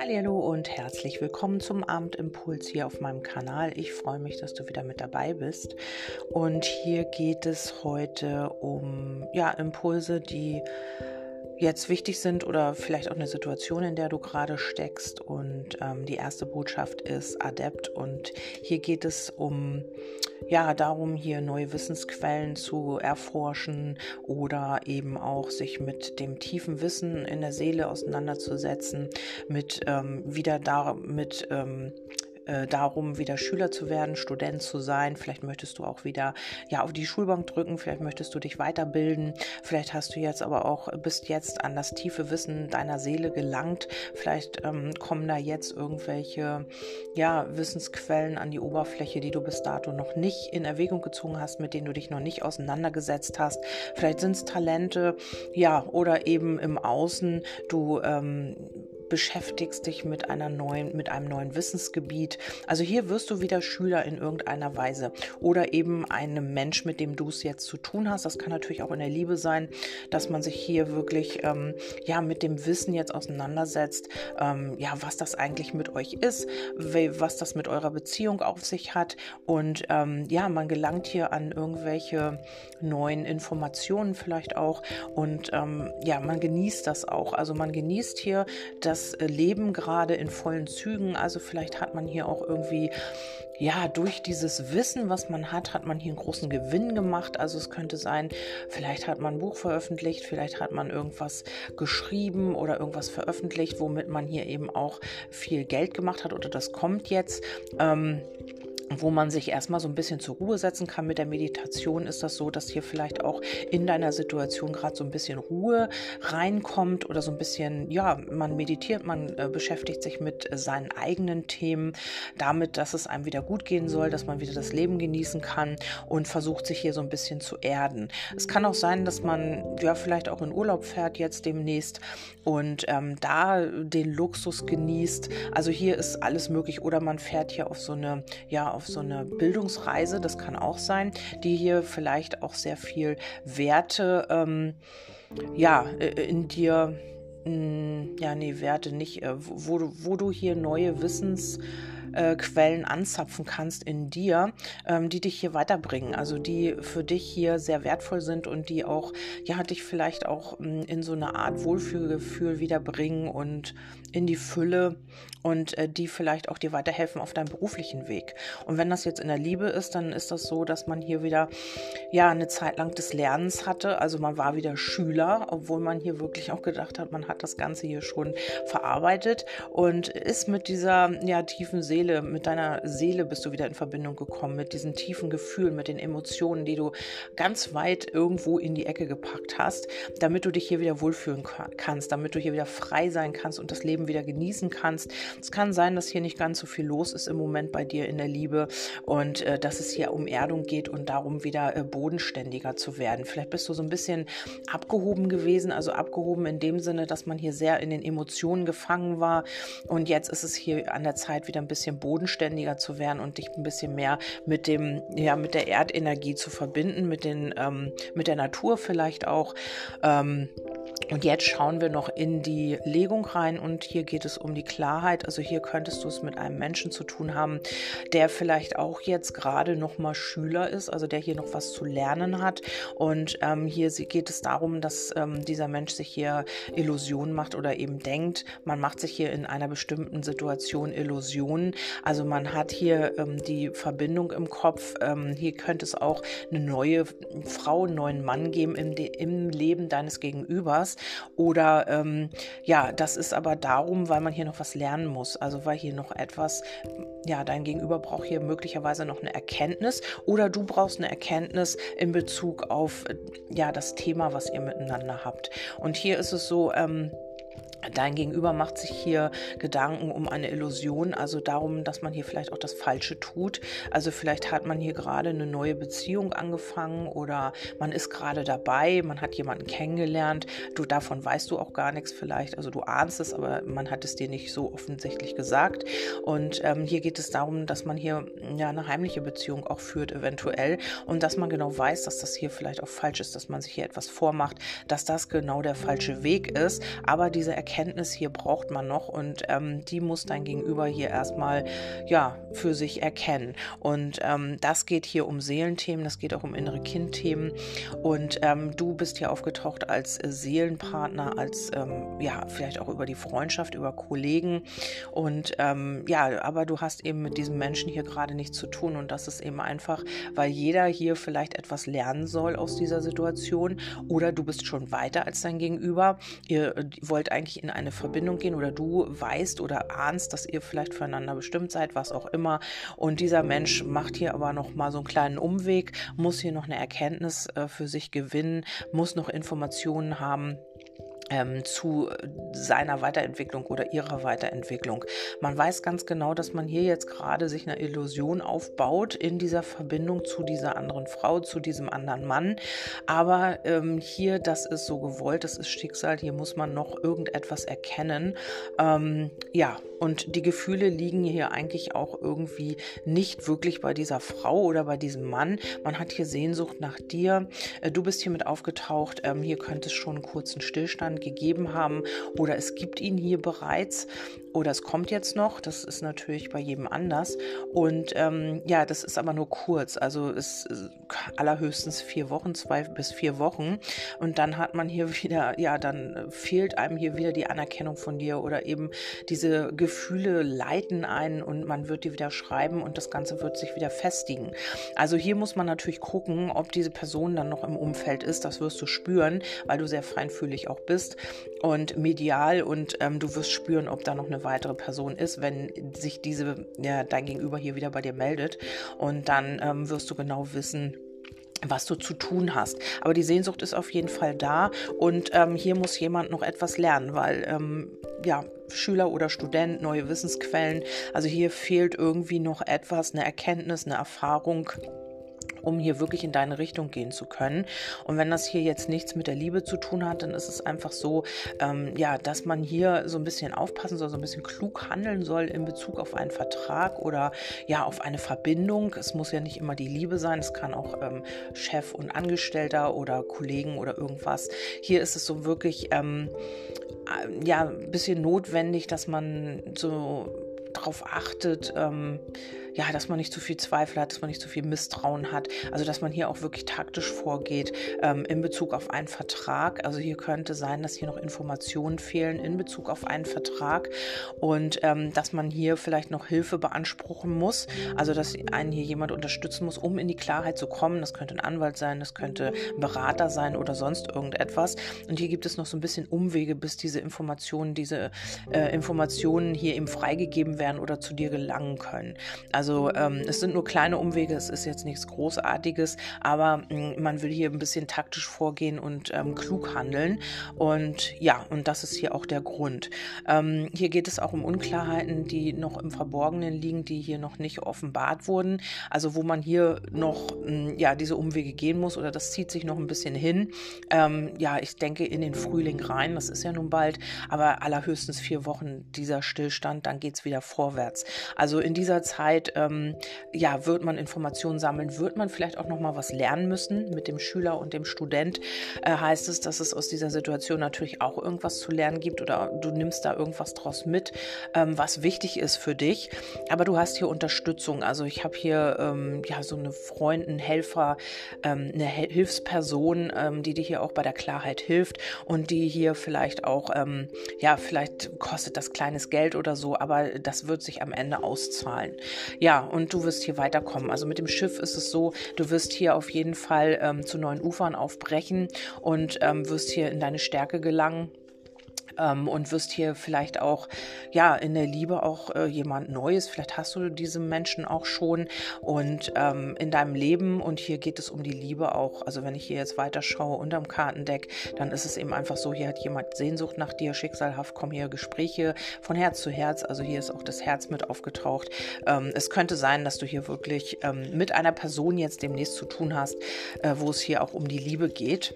Hallo und herzlich willkommen zum Abendimpuls hier auf meinem Kanal. Ich freue mich, dass du wieder mit dabei bist. Und hier geht es heute um ja, Impulse, die jetzt wichtig sind oder vielleicht auch eine Situation, in der du gerade steckst. Und ähm, die erste Botschaft ist Adept. Und hier geht es um, ja, darum, hier neue Wissensquellen zu erforschen oder eben auch sich mit dem tiefen Wissen in der Seele auseinanderzusetzen, mit ähm, wieder damit ähm, äh, darum, wieder Schüler zu werden, Student zu sein. Vielleicht möchtest du auch wieder ja auf die Schulbank drücken, vielleicht möchtest du dich weiterbilden, vielleicht hast du jetzt aber auch bist jetzt an das tiefe Wissen deiner Seele gelangt. Vielleicht ähm, kommen da jetzt irgendwelche ja, Wissensquellen an die Oberfläche, die du bis dato noch nicht in Erwägung gezogen hast, mit denen du dich noch nicht auseinandergesetzt hast. Vielleicht sind es Talente, ja, oder eben im Außen du ähm, beschäftigst dich mit einer neuen, mit einem neuen Wissensgebiet. Also hier wirst du wieder Schüler in irgendeiner Weise oder eben einem Mensch, mit dem du es jetzt zu tun hast. Das kann natürlich auch in der Liebe sein, dass man sich hier wirklich ähm, ja mit dem Wissen jetzt auseinandersetzt, ähm, ja was das eigentlich mit euch ist, was das mit eurer Beziehung auf sich hat und ähm, ja man gelangt hier an irgendwelche neuen Informationen vielleicht auch und ähm, ja man genießt das auch. Also man genießt hier das das äh, Leben gerade in vollen Zügen. Also vielleicht hat man hier auch irgendwie, ja, durch dieses Wissen, was man hat, hat man hier einen großen Gewinn gemacht. Also es könnte sein, vielleicht hat man ein Buch veröffentlicht, vielleicht hat man irgendwas geschrieben oder irgendwas veröffentlicht, womit man hier eben auch viel Geld gemacht hat oder das kommt jetzt. Ähm, wo man sich erstmal so ein bisschen zur Ruhe setzen kann. Mit der Meditation ist das so, dass hier vielleicht auch in deiner Situation gerade so ein bisschen Ruhe reinkommt oder so ein bisschen, ja, man meditiert, man äh, beschäftigt sich mit äh, seinen eigenen Themen, damit, dass es einem wieder gut gehen soll, dass man wieder das Leben genießen kann und versucht sich hier so ein bisschen zu erden. Es kann auch sein, dass man ja vielleicht auch in Urlaub fährt jetzt demnächst und ähm, da den Luxus genießt. Also hier ist alles möglich oder man fährt hier auf so eine, ja, auf so eine Bildungsreise, das kann auch sein, die hier vielleicht auch sehr viel Werte, ähm, ja, äh, in dir, mh, hm, ja, nee, Werte nicht, äh, wo, wo du hier neue Wissens äh, Quellen anzapfen kannst in dir, ähm, die dich hier weiterbringen, also die für dich hier sehr wertvoll sind und die auch, ja, dich vielleicht auch ähm, in so eine Art Wohlfühlgefühl wiederbringen und in die Fülle und äh, die vielleicht auch dir weiterhelfen auf deinem beruflichen Weg. Und wenn das jetzt in der Liebe ist, dann ist das so, dass man hier wieder ja eine Zeit lang des Lernens hatte. Also man war wieder Schüler, obwohl man hier wirklich auch gedacht hat, man hat das Ganze hier schon verarbeitet und ist mit dieser ja tiefen Seele, mit deiner Seele bist du wieder in Verbindung gekommen, mit diesen tiefen Gefühlen, mit den Emotionen, die du ganz weit irgendwo in die Ecke gepackt hast, damit du dich hier wieder wohlfühlen kannst, damit du hier wieder frei sein kannst und das Leben wieder genießen kannst. Es kann sein, dass hier nicht ganz so viel los ist im Moment bei dir in der Liebe und äh, dass es hier um Erdung geht und darum, wieder äh, bodenständiger zu werden. Vielleicht bist du so ein bisschen abgehoben gewesen, also abgehoben in dem Sinne, dass man hier sehr in den Emotionen gefangen war und jetzt ist es hier an der Zeit, wieder ein bisschen bodenständiger zu werden und dich ein bisschen mehr mit dem, ja, mit der Erdenergie zu verbinden, mit den, ähm, mit der Natur vielleicht auch. Ähm, und jetzt schauen wir noch in die Legung rein und hier geht es um die Klarheit. Also hier könntest du es mit einem Menschen zu tun haben, der vielleicht auch jetzt gerade noch mal Schüler ist, also der hier noch was zu lernen hat. Und ähm, hier geht es darum, dass ähm, dieser Mensch sich hier Illusionen macht oder eben denkt, man macht sich hier in einer bestimmten Situation Illusionen. Also man hat hier ähm, die Verbindung im Kopf. Ähm, hier könnte es auch eine neue Frau, einen neuen Mann geben im, im Leben deines Gegenübers. Oder ähm, ja, das ist aber darum, weil man hier noch was lernen muss. Also weil hier noch etwas, ja, dein Gegenüber braucht hier möglicherweise noch eine Erkenntnis oder du brauchst eine Erkenntnis in Bezug auf ja das Thema, was ihr miteinander habt. Und hier ist es so, ähm, Dein Gegenüber macht sich hier Gedanken um eine Illusion, also darum, dass man hier vielleicht auch das Falsche tut. Also vielleicht hat man hier gerade eine neue Beziehung angefangen oder man ist gerade dabei, man hat jemanden kennengelernt. Du davon weißt du auch gar nichts vielleicht, also du ahnst es, aber man hat es dir nicht so offensichtlich gesagt. Und ähm, hier geht es darum, dass man hier ja eine heimliche Beziehung auch führt eventuell und dass man genau weiß, dass das hier vielleicht auch falsch ist, dass man sich hier etwas vormacht, dass das genau der falsche Weg ist. Aber diese Erkenntnis Erkenntnis hier braucht man noch und ähm, die muss dein Gegenüber hier erstmal ja für sich erkennen. Und ähm, das geht hier um Seelenthemen, das geht auch um innere Kindthemen und ähm, du bist hier aufgetaucht als Seelenpartner, als ähm, ja vielleicht auch über die Freundschaft, über Kollegen und ähm, ja, aber du hast eben mit diesem Menschen hier gerade nichts zu tun und das ist eben einfach, weil jeder hier vielleicht etwas lernen soll aus dieser Situation oder du bist schon weiter als dein Gegenüber. Ihr wollt eigentlich in eine Verbindung gehen oder du weißt oder ahnst, dass ihr vielleicht füreinander bestimmt seid, was auch immer. Und dieser Mensch macht hier aber noch mal so einen kleinen Umweg, muss hier noch eine Erkenntnis äh, für sich gewinnen, muss noch Informationen haben ähm, zu seiner Weiterentwicklung oder ihrer Weiterentwicklung. Man weiß ganz genau, dass man hier jetzt gerade sich eine Illusion aufbaut in dieser Verbindung zu dieser anderen Frau, zu diesem anderen Mann. Aber ähm, hier, das ist so gewollt, das ist Schicksal, hier muss man noch irgendetwas erkennen. Ähm, ja, und die Gefühle liegen hier eigentlich auch irgendwie nicht wirklich bei dieser Frau oder bei diesem Mann. Man hat hier Sehnsucht nach dir. Äh, du bist hier mit aufgetaucht. Ähm, hier könnte es schon einen kurzen Stillstand gegeben haben oder es gibt ihn hier bereits oder es kommt jetzt noch. Das ist natürlich bei jedem anders. Und ähm, ja, das ist aber nur kurz. Also es ist allerhöchstens vier Wochen, zwei bis vier Wochen. Und dann hat man hier wieder, ja, dann fehlt einem hier wieder die Anerkennung von dir oder eben diese Gefühle leiten einen und man wird die wieder schreiben und das Ganze wird sich wieder festigen. Also hier muss man natürlich gucken, ob diese Person dann noch im Umfeld ist. Das wirst du spüren, weil du sehr feinfühlig auch bist und medial und ähm, du wirst spüren, ob da noch weitere Person ist, wenn sich diese, ja, dein Gegenüber hier wieder bei dir meldet. Und dann ähm, wirst du genau wissen, was du zu tun hast. Aber die Sehnsucht ist auf jeden Fall da und ähm, hier muss jemand noch etwas lernen, weil ähm, ja, Schüler oder Student, neue Wissensquellen, also hier fehlt irgendwie noch etwas, eine Erkenntnis, eine Erfahrung um hier wirklich in deine Richtung gehen zu können. Und wenn das hier jetzt nichts mit der Liebe zu tun hat, dann ist es einfach so, ähm, ja, dass man hier so ein bisschen aufpassen soll, so ein bisschen klug handeln soll in Bezug auf einen Vertrag oder ja, auf eine Verbindung. Es muss ja nicht immer die Liebe sein, es kann auch ähm, Chef und Angestellter oder Kollegen oder irgendwas. Hier ist es so wirklich, ähm, äh, ja, ein bisschen notwendig, dass man so darauf achtet, ähm, ja, dass man nicht zu viel Zweifel hat, dass man nicht zu viel Misstrauen hat. Also dass man hier auch wirklich taktisch vorgeht ähm, in Bezug auf einen Vertrag. Also hier könnte sein, dass hier noch Informationen fehlen in Bezug auf einen Vertrag und ähm, dass man hier vielleicht noch Hilfe beanspruchen muss. Also dass einen hier jemand unterstützen muss, um in die Klarheit zu kommen. Das könnte ein Anwalt sein, das könnte ein Berater sein oder sonst irgendetwas. Und hier gibt es noch so ein bisschen Umwege, bis diese Informationen, diese äh, Informationen hier eben freigegeben werden oder zu dir gelangen können. Also also ähm, es sind nur kleine Umwege, es ist jetzt nichts Großartiges, aber mh, mm, man will hier ein bisschen taktisch vorgehen und ähm, klug handeln. Und ja, und das ist hier auch der Grund. Ähm, hier geht es auch um Unklarheiten, die noch im Verborgenen liegen, die hier noch nicht offenbart wurden. Also wo man hier noch mh, mm, ja diese Umwege gehen muss oder das zieht sich noch ein bisschen hin. Ähm, ja, ich denke in den Frühling rein, das ist ja nun bald, aber allerhöchstens vier Wochen dieser Stillstand, dann geht es wieder vorwärts. Also in dieser Zeit ähm, ja, wird man Informationen sammeln, wird man vielleicht auch noch mal was lernen müssen mit dem Schüler und dem Student. Äh, heißt es, dass es aus dieser Situation natürlich auch irgendwas zu lernen gibt oder du nimmst da irgendwas draus mit, ähm, was wichtig ist für dich. Aber du hast hier Unterstützung. Also ich habe hier ähm, ja so eine Freundin, Helfer, ähm, eine Hilfsperson, ähm, die dir hier auch bei der Klarheit hilft und die hier vielleicht auch, ähm, ja, vielleicht kostet das kleines Geld oder so, aber das wird sich am Ende auszahlen. Ja, und du wirst hier weiterkommen. Also mit dem Schiff ist es so, du wirst hier auf jeden Fall ähm, zu neuen Ufern aufbrechen und ähm, wirst hier in deine Stärke gelangen ähm, und wirst hier vielleicht auch ja in der Liebe auch äh, jemand Neues. Vielleicht hast du diese Menschen auch schon und ähm, in deinem Leben und hier geht es um die Liebe auch. Also wenn ich hier jetzt weiter schaue unterm Kartendeck, dann ist es eben einfach so, hier hat jemand Sehnsucht nach dir, schicksalhaft kommen hier Gespräche von Herz zu Herz. Also hier ist auch das Herz mit aufgetaucht. Ähm, es könnte sein, dass du hier wirklich ähm, mit einer Person jetzt demnächst zu tun hast, äh, wo es hier auch um die Liebe geht.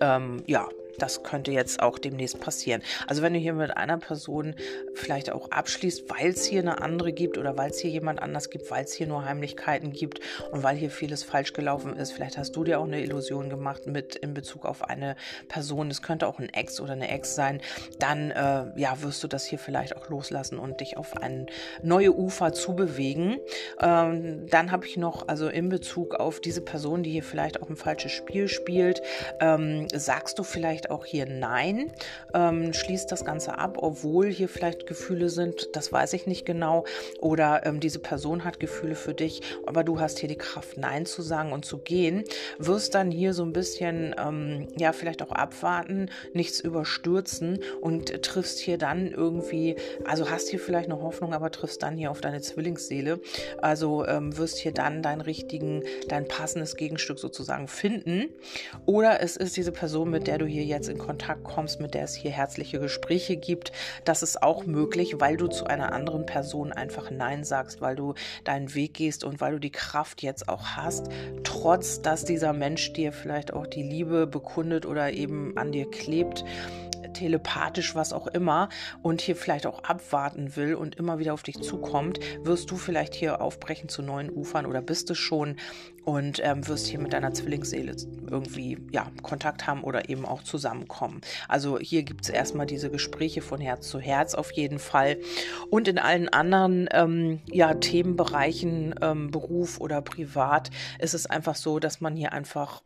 Ähm, ja, das könnte jetzt auch demnächst passieren. Also wenn du hier mit einer Person vielleicht auch abschließt, weil es hier eine andere gibt oder weil es hier jemand anders gibt, weil es hier nur Heimlichkeiten gibt und weil hier vieles falsch gelaufen ist, vielleicht hast du dir auch eine Illusion gemacht mit in Bezug auf eine Person, es könnte auch ein Ex oder eine Ex sein, dann äh, ja, wirst du das hier vielleicht auch loslassen und dich auf ein neue Ufer zubewegen. Ähm, dann habe ich noch, also in Bezug auf diese Person, die hier vielleicht auch ein falsches Spiel spielt, ähm, sagst du vielleicht vielleicht auch hier Nein, ähm, schließt das Ganze ab, obwohl hier vielleicht Gefühle sind, das weiß ich nicht genau. Oder ähm, diese Person hat Gefühle für dich, aber du hast hier die Kraft, Nein zu sagen und zu gehen, wirst dann hier so ein bisschen, ähm, ja, vielleicht auch abwarten, nichts überstürzen und triffst hier dann irgendwie, also hast hier vielleicht eine Hoffnung, aber triffst dann hier auf deine Zwillingsseele. Also ähm, wirst hier dann deinen richtigen, dein passendes Gegenstück sozusagen finden. Oder es ist diese Person, mit der du hier jetzt in Kontakt kommst, mit der es hier herzliche Gespräche gibt. Das ist auch möglich, weil du zu einer anderen Person einfach Nein sagst, weil du deinen Weg gehst und weil du die Kraft jetzt auch hast, trotz dass dieser Mensch dir vielleicht auch die Liebe bekundet oder eben an dir klebt telepathisch, was auch immer, und hier vielleicht auch abwarten will und immer wieder auf dich zukommt, wirst du vielleicht hier aufbrechen zu neuen Ufern oder bist es schon und ähm, wirst hier mit deiner Zwillingsseele irgendwie ja, Kontakt haben oder eben auch zusammenkommen. Also hier gibt es erstmal diese Gespräche von Herz zu Herz auf jeden Fall. Und in allen anderen ähm, ja, Themenbereichen, ähm, Beruf oder privat, ist es einfach so, dass man hier einfach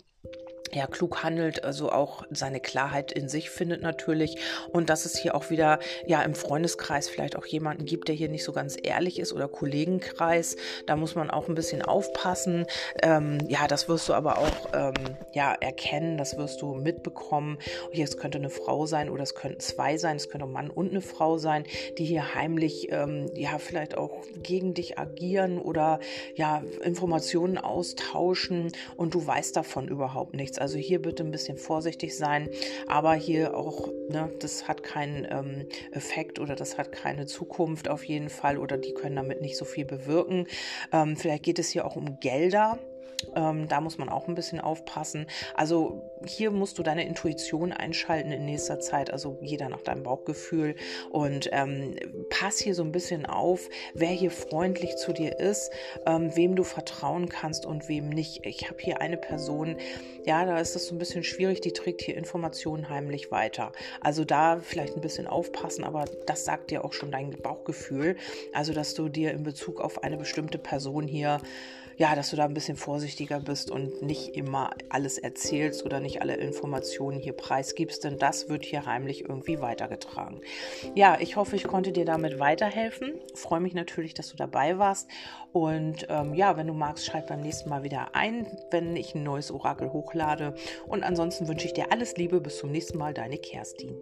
ja, klug handelt, also auch seine Klarheit in sich findet natürlich. Und dass es hier auch wieder ja im Freundeskreis vielleicht auch jemanden gibt, der hier nicht so ganz ehrlich ist oder Kollegenkreis, da muss man auch ein bisschen aufpassen. Ähm, ja, das wirst du aber auch ähm, ja erkennen, das wirst du mitbekommen. Hier es könnte eine Frau sein oder es könnten zwei sein, es könnte ein Mann und eine Frau sein, die hier heimlich ähm, ja vielleicht auch gegen dich agieren oder ja Informationen austauschen. Und du weißt davon überhaupt nichts nichts. Also hier bitte ein bisschen vorsichtig sein, aber hier auch, ne, das hat keinen ähm, Effekt oder das hat keine Zukunft auf jeden Fall oder die können damit nicht so viel bewirken. Ähm, vielleicht geht es hier auch um Gelder. Ähm, da muss man auch ein bisschen aufpassen. Also hier musst du deine Intuition einschalten in nächster Zeit, also jeder nach deinem Bauchgefühl und ähm, pass hier so ein bisschen auf, wer hier freundlich zu dir ist, ähm, wem du vertrauen kannst und wem nicht. Ich habe hier eine Person, ja, da ist das so ein bisschen schwierig, die trägt hier Informationen heimlich weiter. Also da vielleicht ein bisschen aufpassen, aber das sagt dir auch schon dein Bauchgefühl. Also, dass du dir in Bezug auf eine bestimmte Person hier ja, dass du da ein bisschen vorsichtiger bist und nicht immer alles erzählst oder nicht alle Informationen hier preisgibst, denn das wird hier heimlich irgendwie weitergetragen. Ja, ich hoffe, ich konnte dir damit weiterhelfen. Freue mich natürlich, dass du dabei warst. Und ähm, ja, wenn du magst, schalt beim nächsten Mal wieder ein, wenn ich ein neues Orakel hochlade. Und ansonsten wünsche ich dir alles Liebe. Bis zum nächsten Mal, deine Kerstin.